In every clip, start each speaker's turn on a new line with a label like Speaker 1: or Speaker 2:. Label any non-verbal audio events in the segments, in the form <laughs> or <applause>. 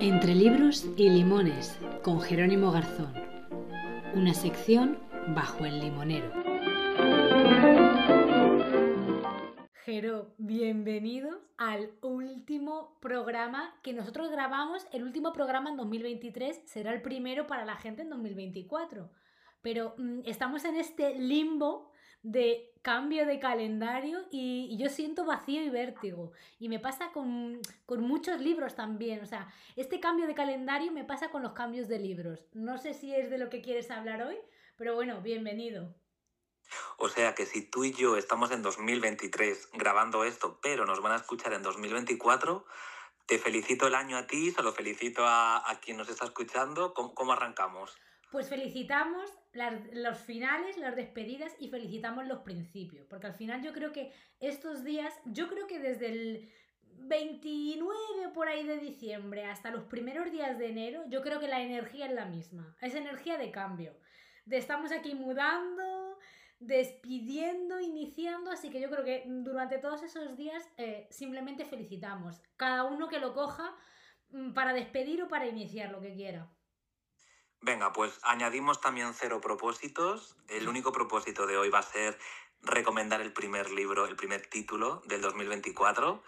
Speaker 1: Entre libros y limones, con Jerónimo Garzón. Una sección bajo el limonero. Jero, bienvenido al último programa que nosotros grabamos. El último programa en 2023 será el primero para la gente en 2024. Pero mm, estamos en este limbo de cambio de calendario y, yo siento vacío y vértigo. Y me pasa con, con, muchos libros también. O sea, este cambio de calendario me pasa con los cambios de libros. No sé si es de lo que quieres hablar hoy, pero bueno, bienvenido.
Speaker 2: O sea que si tú y yo estamos en 2023 grabando esto, pero nos van a escuchar en 2024, te felicito el año a ti, se lo felicito a, a quien nos está escuchando. ¿Cómo, cómo arrancamos?
Speaker 1: Pues felicitamos los finales, las despedidas y felicitamos los principios, porque al final yo creo que estos días, yo creo que desde el 29 por ahí de diciembre hasta los primeros días de enero, yo creo que la energía es la misma, es energía de cambio, de estamos aquí mudando, despidiendo, iniciando, así que yo creo que durante todos esos días eh, simplemente felicitamos, cada uno que lo coja mm, para despedir o para iniciar lo que quiera.
Speaker 2: Venga, pues añadimos también cero propósitos. El único propósito de hoy va a ser recomendar el primer libro, el primer título del 2024.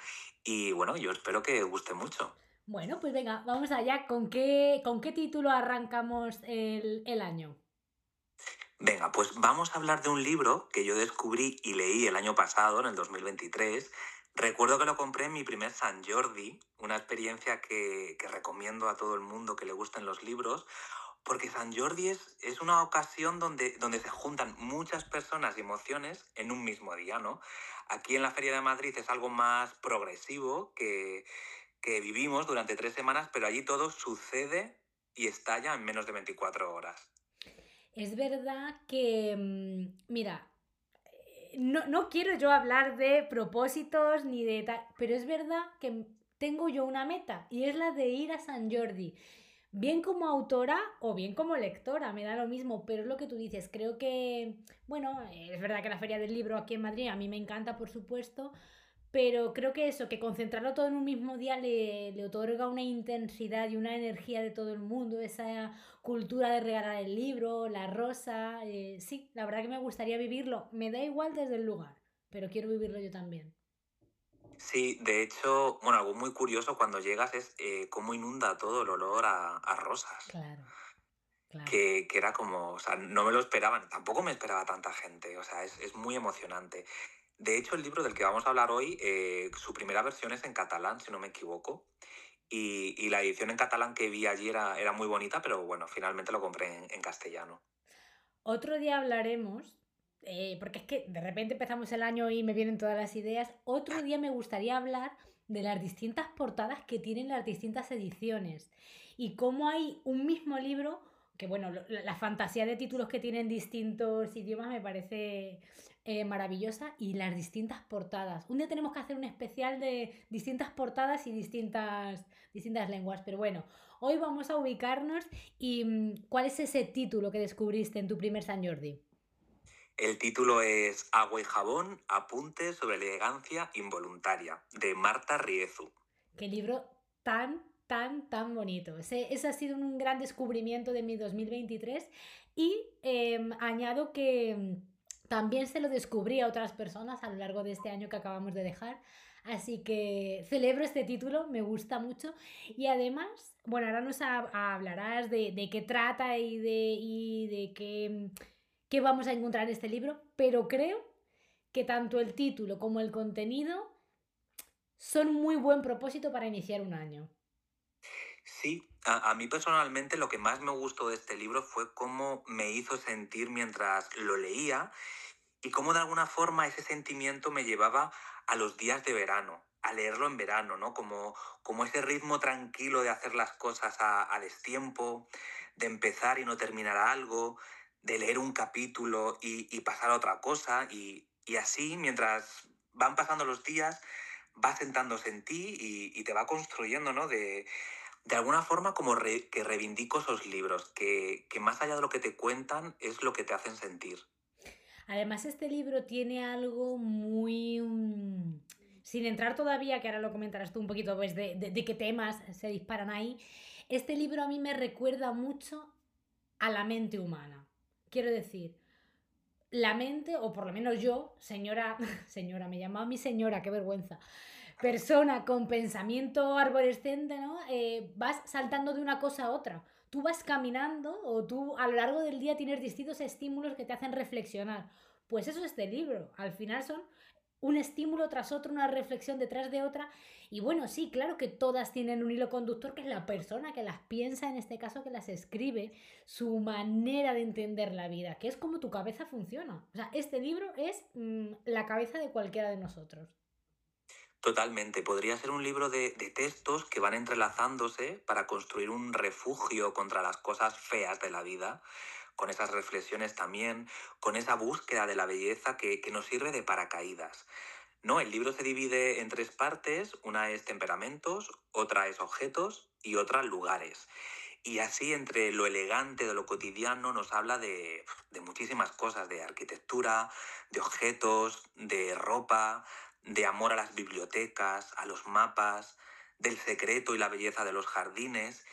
Speaker 2: Y bueno, yo espero que guste mucho.
Speaker 1: Bueno, pues venga, vamos allá. ¿Con qué, con qué título arrancamos el, el año?
Speaker 2: Venga, pues vamos a hablar de un libro que yo descubrí y leí el año pasado, en el 2023. Recuerdo que lo compré en mi primer San Jordi, una experiencia que, que recomiendo a todo el mundo que le gusten los libros, porque San Jordi es, es, una ocasión donde, donde se juntan muchas personas y emociones en un mismo día, ¿no? Aquí en la Feria de Madrid es algo más progresivo que, que vivimos durante tres semanas, pero allí todo sucede y estalla en menos de 24 horas.
Speaker 1: Es verdad que, mm, mira, eh, no, no quiero yo hablar de propósitos ni de tal, pero es verdad que tengo yo una meta y es la de ir a San Jordi bien como autora o bien como lectora, me da lo mismo, pero es lo que tú dices, creo que, bueno, es verdad que la Feria del Libro aquí en Madrid a mí me encanta, por supuesto, pero creo que eso, que concentrarlo todo en un mismo día le, le otorga una intensidad y una energía de todo el mundo, esa cultura de regalar el libro, la rosa, eh, sí, la verdad que me gustaría vivirlo, me da igual desde el lugar, pero quiero vivirlo yo también.
Speaker 2: Sí, de hecho, bueno, algo muy curioso cuando llegas es eh, cómo inunda todo el olor a, a rosas.
Speaker 1: Claro. claro.
Speaker 2: Que, que, era como, o sea, no me lo esperaban, tampoco me esperaba tanta gente, o sea, es, es muy emocionante. De hecho, el libro del que vamos a hablar hoy, eh, su primera versión es en catalán, si no me equivoco, y, y, la edición en catalán que vi allí era, era muy bonita, pero bueno, finalmente lo compré en, en castellano.
Speaker 1: Otro día hablaremos eh, porque es que de repente empezamos el año y me vienen todas las ideas. Otro día me gustaría hablar de las distintas portadas que tienen las distintas ediciones y cómo hay un mismo libro, que bueno, la fantasía de títulos que tienen distintos idiomas me parece eh, maravillosa y las distintas portadas. Un día tenemos que hacer un especial de distintas portadas y distintas, distintas lenguas, pero bueno, hoy vamos a ubicarnos y mm, ¿cuál es ese título que descubriste en tu primer San Jordi?
Speaker 2: El título es Agua y jabón, apuntes sobre la elegancia involuntaria, de Marta Riezu.
Speaker 1: Qué libro tan, tan, tan bonito. Ese, ha sido un gran descubrimiento de mi 2023 y eh, añado que mm, también se lo descubrí a otras personas a lo largo de este año que acabamos de dejar. Así que celebro este título, me gusta mucho. Y además, bueno, ahora nos hablarás de, de, qué trata y de, y de qué mm, qué vamos a encontrar en este libro, pero creo que tanto el título como el contenido son muy buen propósito para iniciar un año.
Speaker 2: Sí, a, mí personalmente lo que más me gustó de este libro fue cómo me hizo sentir mientras lo leía y cómo de alguna forma ese sentimiento me llevaba a los días de verano, a leerlo en verano, ¿no? Como, como ese ritmo tranquilo de hacer las cosas a, a destiempo, de empezar y no terminar algo, de leer un capítulo y, pasar a otra cosa y, así mientras van pasando los días va sentándose en ti y, te va construyendo, ¿no? De, de alguna forma como que reivindico esos libros, que, que más allá de lo que te cuentan es lo que te hacen sentir.
Speaker 1: Además este libro tiene algo muy... Um sin entrar todavía, que ahora lo comentarás tú un poquito, pues de, de qué temas se disparan ahí, este libro a mí me recuerda mucho a la mente humana. Quiero decir, la mente, o por lo menos yo, señora, <laughs> señora, me llamaba mi señora, qué vergüenza, persona con pensamiento arborescente, ¿no? Eh, vas saltando de una cosa a otra. Tú vas caminando o tú a lo largo del día tienes distintos estímulos que te hacen reflexionar. Pues eso es este libro. Al final son un estímulo tras otro, una reflexión detrás de otra. Y bueno, sí, claro que todas tienen un hilo conductor que es la persona que las piensa, en este caso que las escribe, su manera de entender la vida, que es como tu cabeza funciona. O sea, este libro es mm, la cabeza de cualquiera de nosotros.
Speaker 2: Totalmente, podría ser un libro de, de, textos que van entrelazándose para construir un refugio contra las cosas feas de la vida, con esas reflexiones también, con esa búsqueda de la belleza que, nos sirve de paracaídas. No, el libro se divide en tres partes, una es temperamentos, otra es objetos y otra lugares. Y así entre lo elegante de lo cotidiano nos habla de, de, muchísimas cosas, de arquitectura, de objetos, de ropa, de amor a las bibliotecas, a los mapas, del secreto y la belleza de los jardines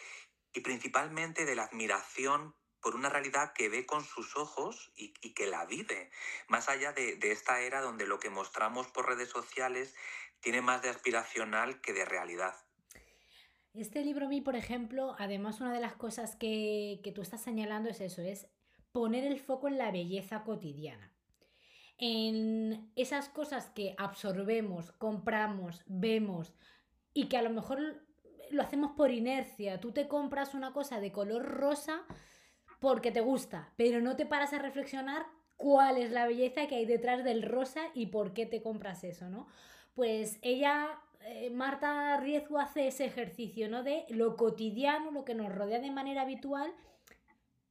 Speaker 2: y principalmente de la admiración por una realidad que ve con sus ojos y, que la vive, más allá de, esta era donde lo que mostramos por redes sociales tiene más de aspiracional que de realidad.
Speaker 1: Este libro a mí, por ejemplo, además una de las cosas que, que tú estás señalando es eso, es poner el foco en la belleza cotidiana en esas cosas que absorbemos, compramos, vemos y que a lo mejor lo hacemos por inercia. Tú te compras una cosa de color rosa porque te gusta, pero no te paras a reflexionar cuál es la belleza que hay detrás del rosa y por qué te compras eso, ¿no? Pues ella, eh, Marta Riesgo, hace ese ejercicio, ¿no? De lo cotidiano, lo que nos rodea de manera habitual,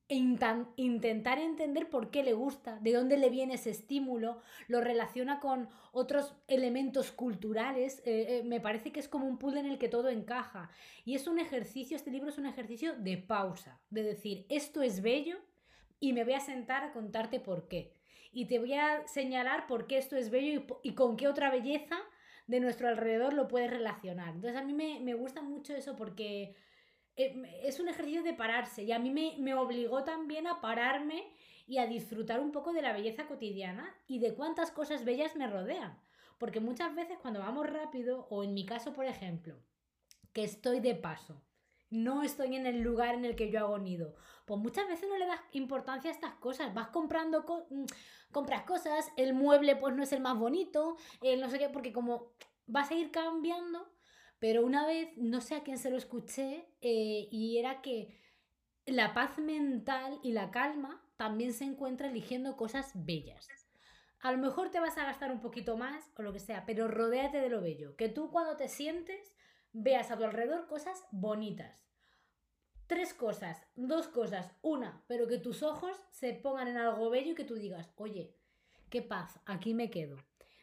Speaker 1: e intentar entender por qué le gusta, de dónde le viene ese estímulo, lo relaciona con otros elementos culturales, eh, eh, me parece que es como un puzzle en el que todo encaja. Y es un ejercicio, este libro es un ejercicio de pausa, de decir, esto es bello y me voy a sentar a contarte por qué. Y te voy a señalar por qué esto es bello y, con qué otra belleza de nuestro alrededor lo puedes relacionar. Entonces a mí me, me gusta mucho eso porque es un ejercicio de pararse y a mí me, obligó también a pararme y a disfrutar un poco de la belleza cotidiana y de cuántas cosas bellas me rodean. Porque muchas veces cuando vamos rápido, o en mi caso, por ejemplo, que estoy de paso, no estoy en el lugar en el que yo hago nido, pues muchas veces no le das importancia a estas cosas. Vas comprando, mm, compras cosas, el mueble pues no es el más bonito, no sé qué, porque como vas a ir cambiando, pero una vez, no sé a quién se lo escuché, eh, y era que la paz mental y la calma también se encuentra eligiendo cosas bellas. A lo mejor te vas a gastar un poquito más o lo que sea, pero rodéate de lo bello. Que tú cuando te sientes veas a tu alrededor cosas bonitas. Tres cosas, dos cosas, una, pero que tus ojos se pongan en algo bello y que tú digas, oye, qué paz, aquí me quedo.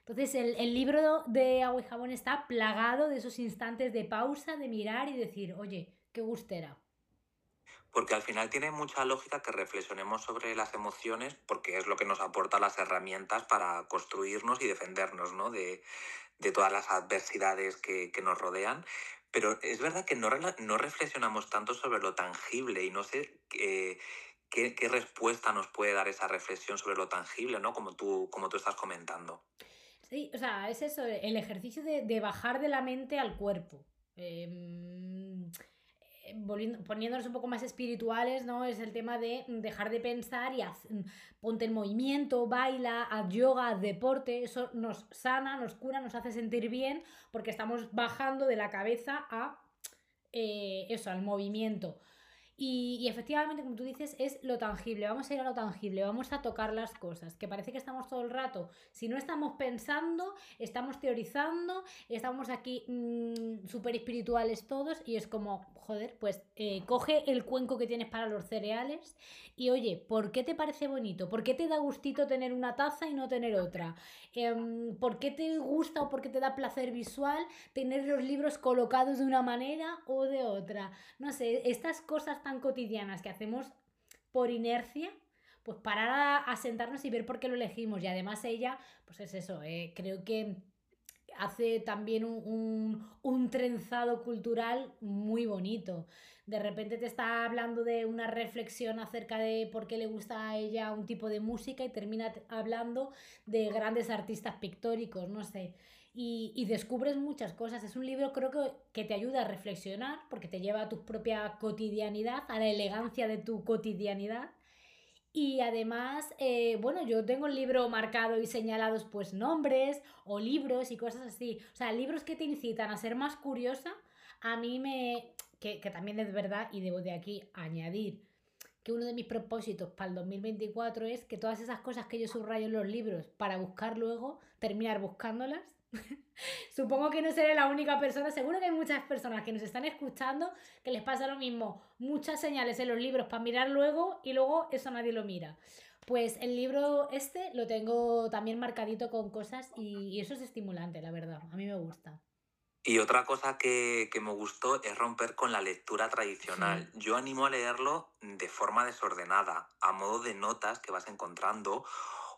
Speaker 1: Entonces el, libro de Agua y Jabón está plagado de esos instantes de pausa, de mirar y decir, oye, qué gustera.
Speaker 2: Porque al final tiene mucha lógica que reflexionemos sobre las emociones porque es lo que nos aporta las herramientas para construirnos y defendernos ¿no? de, todas las adversidades que, nos rodean. Pero es verdad que no, no reflexionamos tanto sobre lo tangible y no sé qué, qué, respuesta nos puede dar esa reflexión sobre lo tangible, ¿no? Como tú, como tú estás comentando.
Speaker 1: Sí, o sea, es eso, el ejercicio de, bajar de la mente al cuerpo. Em, eh, poniéndonos un poco más espirituales, ¿no? Es el tema de dejar de pensar y ponte en movimiento, baila, haz yoga, haz deporte. Eso nos sana, nos cura, nos hace sentir bien porque estamos bajando de la cabeza a eh, eso, al movimiento. Y, efectivamente, como tú dices, es lo tangible. Vamos a ir a lo tangible, vamos a tocar las cosas. Que parece que estamos todo el rato. Si no estamos pensando, estamos teorizando, estamos aquí mm, súper espirituales todos. Y es como, joder, pues eh, coge el cuenco que tienes para los cereales. Y oye, ¿por qué te parece bonito? ¿Por qué te da gustito tener una taza y no tener otra? Em, ¿Por qué te gusta o por qué te da placer visual tener los libros colocados de una manera o de otra? No sé, estas cosas tan cotidianas que hacemos por inercia, pues parar a, sentarnos y ver por qué lo elegimos. Y además ella, pues es eso, eh, creo que hace también un, un, trenzado cultural muy bonito. De repente te está hablando de una reflexión acerca de por qué le gusta a ella un tipo de música y termina hablando de grandes artistas pictóricos, no sé. Y, y, descubres muchas cosas. Es un libro creo que, que, te ayuda a reflexionar porque te lleva a tu propia cotidianidad, a la elegancia de tu cotidianidad y además, eh, bueno, yo tengo el libro marcado y señalados pues nombres o libros y cosas así. O sea, libros que te incitan a ser más curiosa, a mí me... que, que también es verdad y debo de aquí añadir que uno de mis propósitos para el 2024 es que todas esas cosas que yo subrayo en los libros para buscar luego, terminar buscándolas <laughs> Supongo que no seré la única persona, seguro que hay muchas personas que nos están escuchando que les pasa lo mismo, muchas señales en los libros para mirar luego y luego eso nadie lo mira. Pues el libro este lo tengo también marcadito con cosas y, eso es estimulante, la verdad, a mí me gusta.
Speaker 2: Y otra cosa que, me gustó es romper con la lectura tradicional. Yo animo a leerlo de forma desordenada, a modo de notas que vas encontrando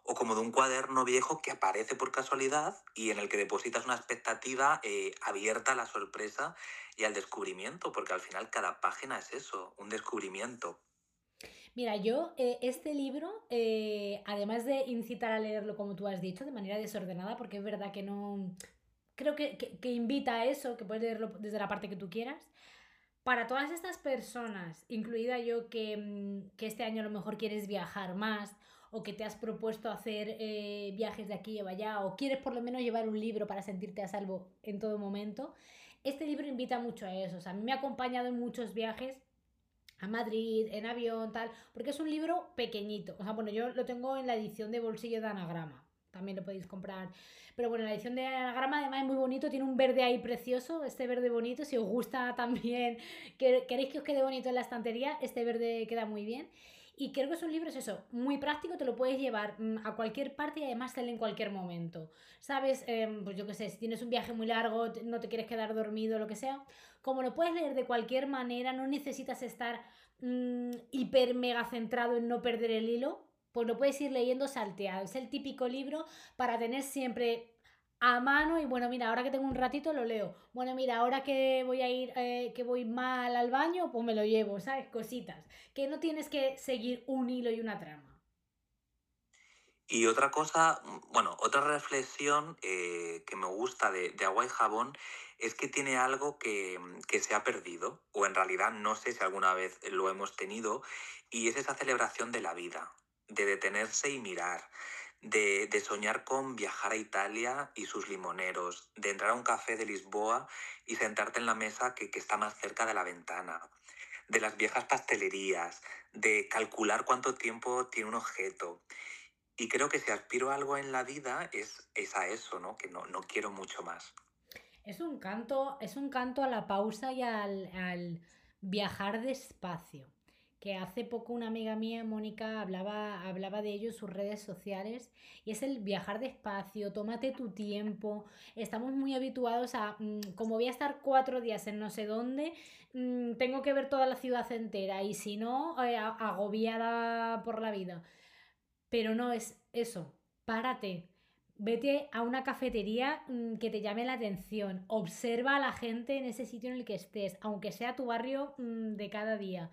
Speaker 2: o como de un cuaderno viejo que aparece por casualidad y en el que depositas una expectativa eh, abierta a la sorpresa y al descubrimiento, porque al final cada página es eso, un descubrimiento.
Speaker 1: Mira, yo eh, este libro, eh, además de incitar a leerlo como tú has dicho, de manera desordenada, porque es verdad que no... Creo que, que invita a eso, que puedes leerlo desde la parte que tú quieras. Para todas estas personas, incluida yo que, mm, que este año a lo mejor quieres viajar más o que te has propuesto hacer eh, viajes de aquí o allá, o quieres por lo menos llevar un libro para sentirte a salvo en todo momento, este libro invita mucho a eso. O sea, a mí me ha acompañado en muchos viajes a Madrid, en avión, tal, porque es un libro pequeñito. O sea, bueno, yo lo tengo en la edición de bolsillo de anagrama. También lo podéis comprar. Pero bueno, la edición de anagrama además es muy bonito, tiene un verde ahí precioso, este verde bonito. Si os gusta <laughs> también, queréis que os quede bonito en la estantería, este verde queda muy bien. Y creo que es un libro, es eso, muy práctico, te lo puedes llevar mm, a cualquier parte y además sale en cualquier momento. ¿Sabes? Em, pues yo qué sé, si tienes un viaje muy largo, no te quieres quedar dormido, lo que sea, como lo puedes leer de cualquier manera, no necesitas estar mm, hiper mega centrado en no perder el hilo, pues lo puedes ir leyendo salteado. Es el típico libro para tener siempre a mano y bueno, mira, ahora que tengo un ratito lo leo. Bueno, mira, ahora que voy a ir, eh, que voy mal al baño, pues me lo llevo, ¿sabes? Cositas. Que no tienes que seguir un hilo y una trama.
Speaker 2: Y otra cosa, bueno, otra reflexión eh, que me gusta de, Agua y Jabón es que tiene algo que, que se ha perdido, o en realidad no sé si alguna vez lo hemos tenido, y es esa celebración de la vida, de detenerse y mirar de, soñar con viajar a Italia y sus limoneros, de entrar a un café de Lisboa y sentarte en la mesa que, está más cerca de la ventana, de las viejas pastelerías, de calcular cuánto tiempo tiene un objeto. Y creo que si aspiro a algo en la vida es, es a eso, ¿no? Que no, quiero mucho más.
Speaker 1: Es un canto, es un canto a la pausa y al, al viajar despacio que hace poco una amiga mía, Mónica, hablaba, hablaba de ello en sus redes sociales, y es el viajar despacio, tómate tu tiempo. Estamos muy habituados a, mm, como voy a estar cuatro días en no sé dónde, mm, tengo que ver toda la ciudad entera, y si no, eh, agobiada por la vida. Pero no es eso, párate. Vete a una cafetería mm, que te llame la atención. Observa a la gente en ese sitio en el que estés, aunque sea tu barrio de cada día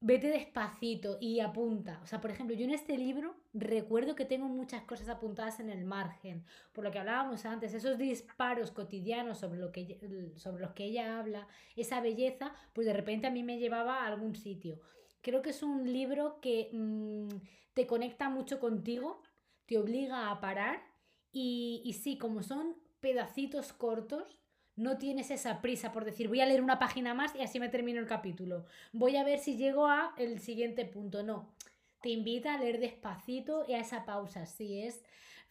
Speaker 1: vete despacito y apunta. O sea, por ejemplo, yo en este libro recuerdo que tengo muchas cosas apuntadas en el margen, por lo que hablábamos antes, esos disparos cotidianos sobre, lo que, sobre los que ella habla, esa belleza, pues de repente a mí me llevaba a algún sitio. Creo que es un libro que mm, te conecta mucho contigo, te obliga a parar y, y sí, como son pedacitos cortos, no tienes esa prisa por decir voy a leer una página más y así me termino el capítulo. Voy a ver si llego a el siguiente punto. No, te invita a leer despacito y a esa pausa. Si es,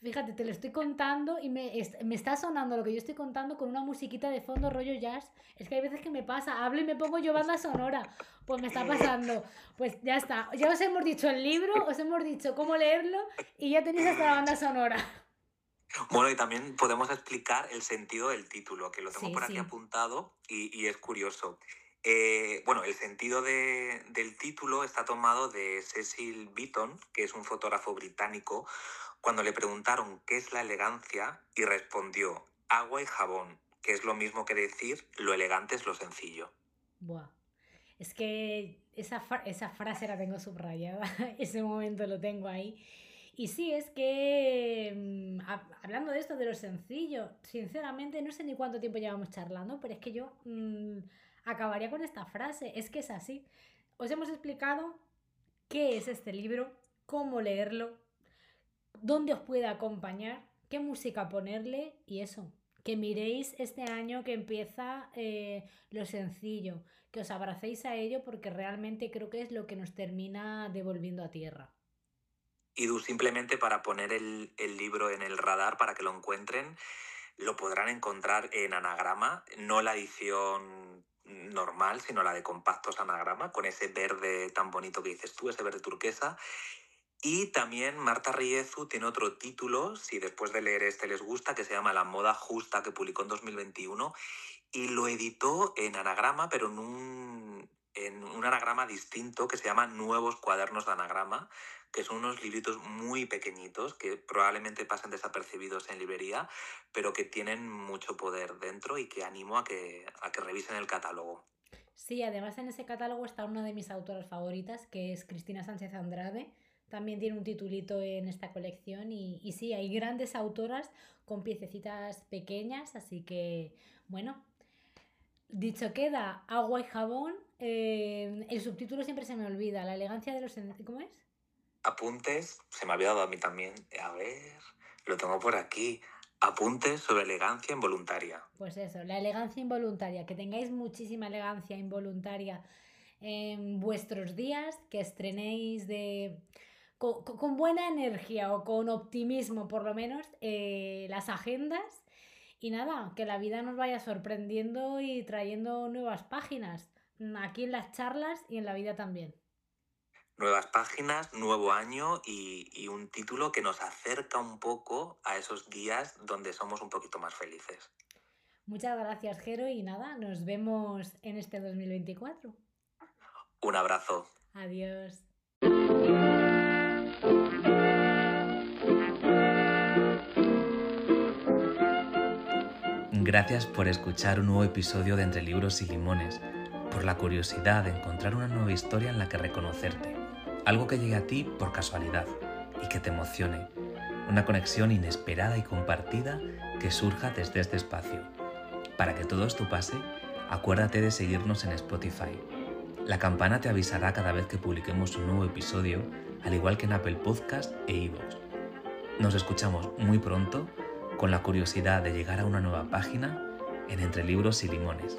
Speaker 1: fíjate, te lo estoy contando y me, me, está sonando lo que yo estoy contando con una musiquita de fondo rollo jazz. Es que hay veces que me pasa, hablo y me pongo yo banda sonora. Pues me está pasando. Pues ya está. Ya os hemos dicho el libro, os hemos dicho cómo leerlo y ya tenéis hasta la banda sonora.
Speaker 2: Bueno, y también podemos explicar el sentido del título, que lo tengo por aquí apuntado y, es curioso. Eh, bueno, el sentido del título está tomado de Cecil Beaton, que es un fotógrafo británico, cuando le preguntaron qué es la elegancia y respondió, agua y jabón, que es lo mismo que decir lo elegante es lo sencillo.
Speaker 1: Buah. Es que esa, esa frase la tengo subrayada, <laughs> ese momento lo tengo ahí. Y sí, es que mm, hablando de esto, de lo sencillo, sinceramente no sé ni cuánto tiempo llevamos charlando, pero es que yo mm, acabaría con esta frase, es que es así. Os hemos explicado qué es este libro, cómo leerlo, dónde os puede acompañar, qué música ponerle y eso. Que miréis este año que empieza eh, lo sencillo, que os abracéis a ello porque realmente creo que es lo que nos termina devolviendo a tierra.
Speaker 2: Tú simplemente para poner el, el libro en el radar para que lo encuentren, lo podrán encontrar en anagrama, no la edición normal, sino la de compactos anagrama, con ese verde tan bonito que dices tú, ese verde turquesa. Y también Marta Riezu tiene otro título, si después de leer este les gusta, que se llama La moda justa, que publicó en 2021, y lo editó en anagrama, pero en un, en un anagrama distinto que se llama Nuevos Cuadernos de Anagrama, que son unos libritos muy pequeñitos que probablemente pasen desapercibidos en librería, pero que tienen mucho poder dentro y que animo a que, a que revisen el catálogo.
Speaker 1: Sí, además en ese catálogo está una de mis autoras favoritas, que es Cristina Sánchez Andrade. También tiene un titulito en esta colección y, y sí, hay grandes autoras con piececitas pequeñas, así que bueno, dicho queda, agua y jabón. Eh, el subtítulo siempre se me olvida, la elegancia de los... ¿Cómo es?
Speaker 2: Apuntes, se me había dado a mí también, a ver, lo tengo por aquí, apuntes sobre elegancia involuntaria.
Speaker 1: Pues eso, la elegancia involuntaria, que tengáis muchísima elegancia involuntaria en vuestros días, que estrenéis de... Con, buena energía o con optimismo por lo menos eh, las agendas y nada, que la vida nos vaya sorprendiendo y trayendo nuevas páginas aquí en las charlas y en la vida también
Speaker 2: nuevas páginas, nuevo año y, un título que nos acerca un poco a esos días donde somos un poquito más felices.
Speaker 1: Muchas gracias, Jero, y nada, nos vemos en este 2024.
Speaker 2: Un abrazo.
Speaker 1: Adiós.
Speaker 3: Gracias por escuchar un nuevo episodio de Entre Libros y Limones, por la curiosidad de encontrar una nueva historia en la que reconocerte algo que llegue a ti por casualidad y que te emocione. Una conexión inesperada y compartida que surja desde este espacio. Para que todo esto pase, acuérdate de seguirnos en Spotify. La campana te avisará cada vez que publiquemos un nuevo episodio, al igual que en Apple Podcast e iVoox. Nos escuchamos muy pronto con la curiosidad de llegar a una nueva página en Entre Libros y Limones.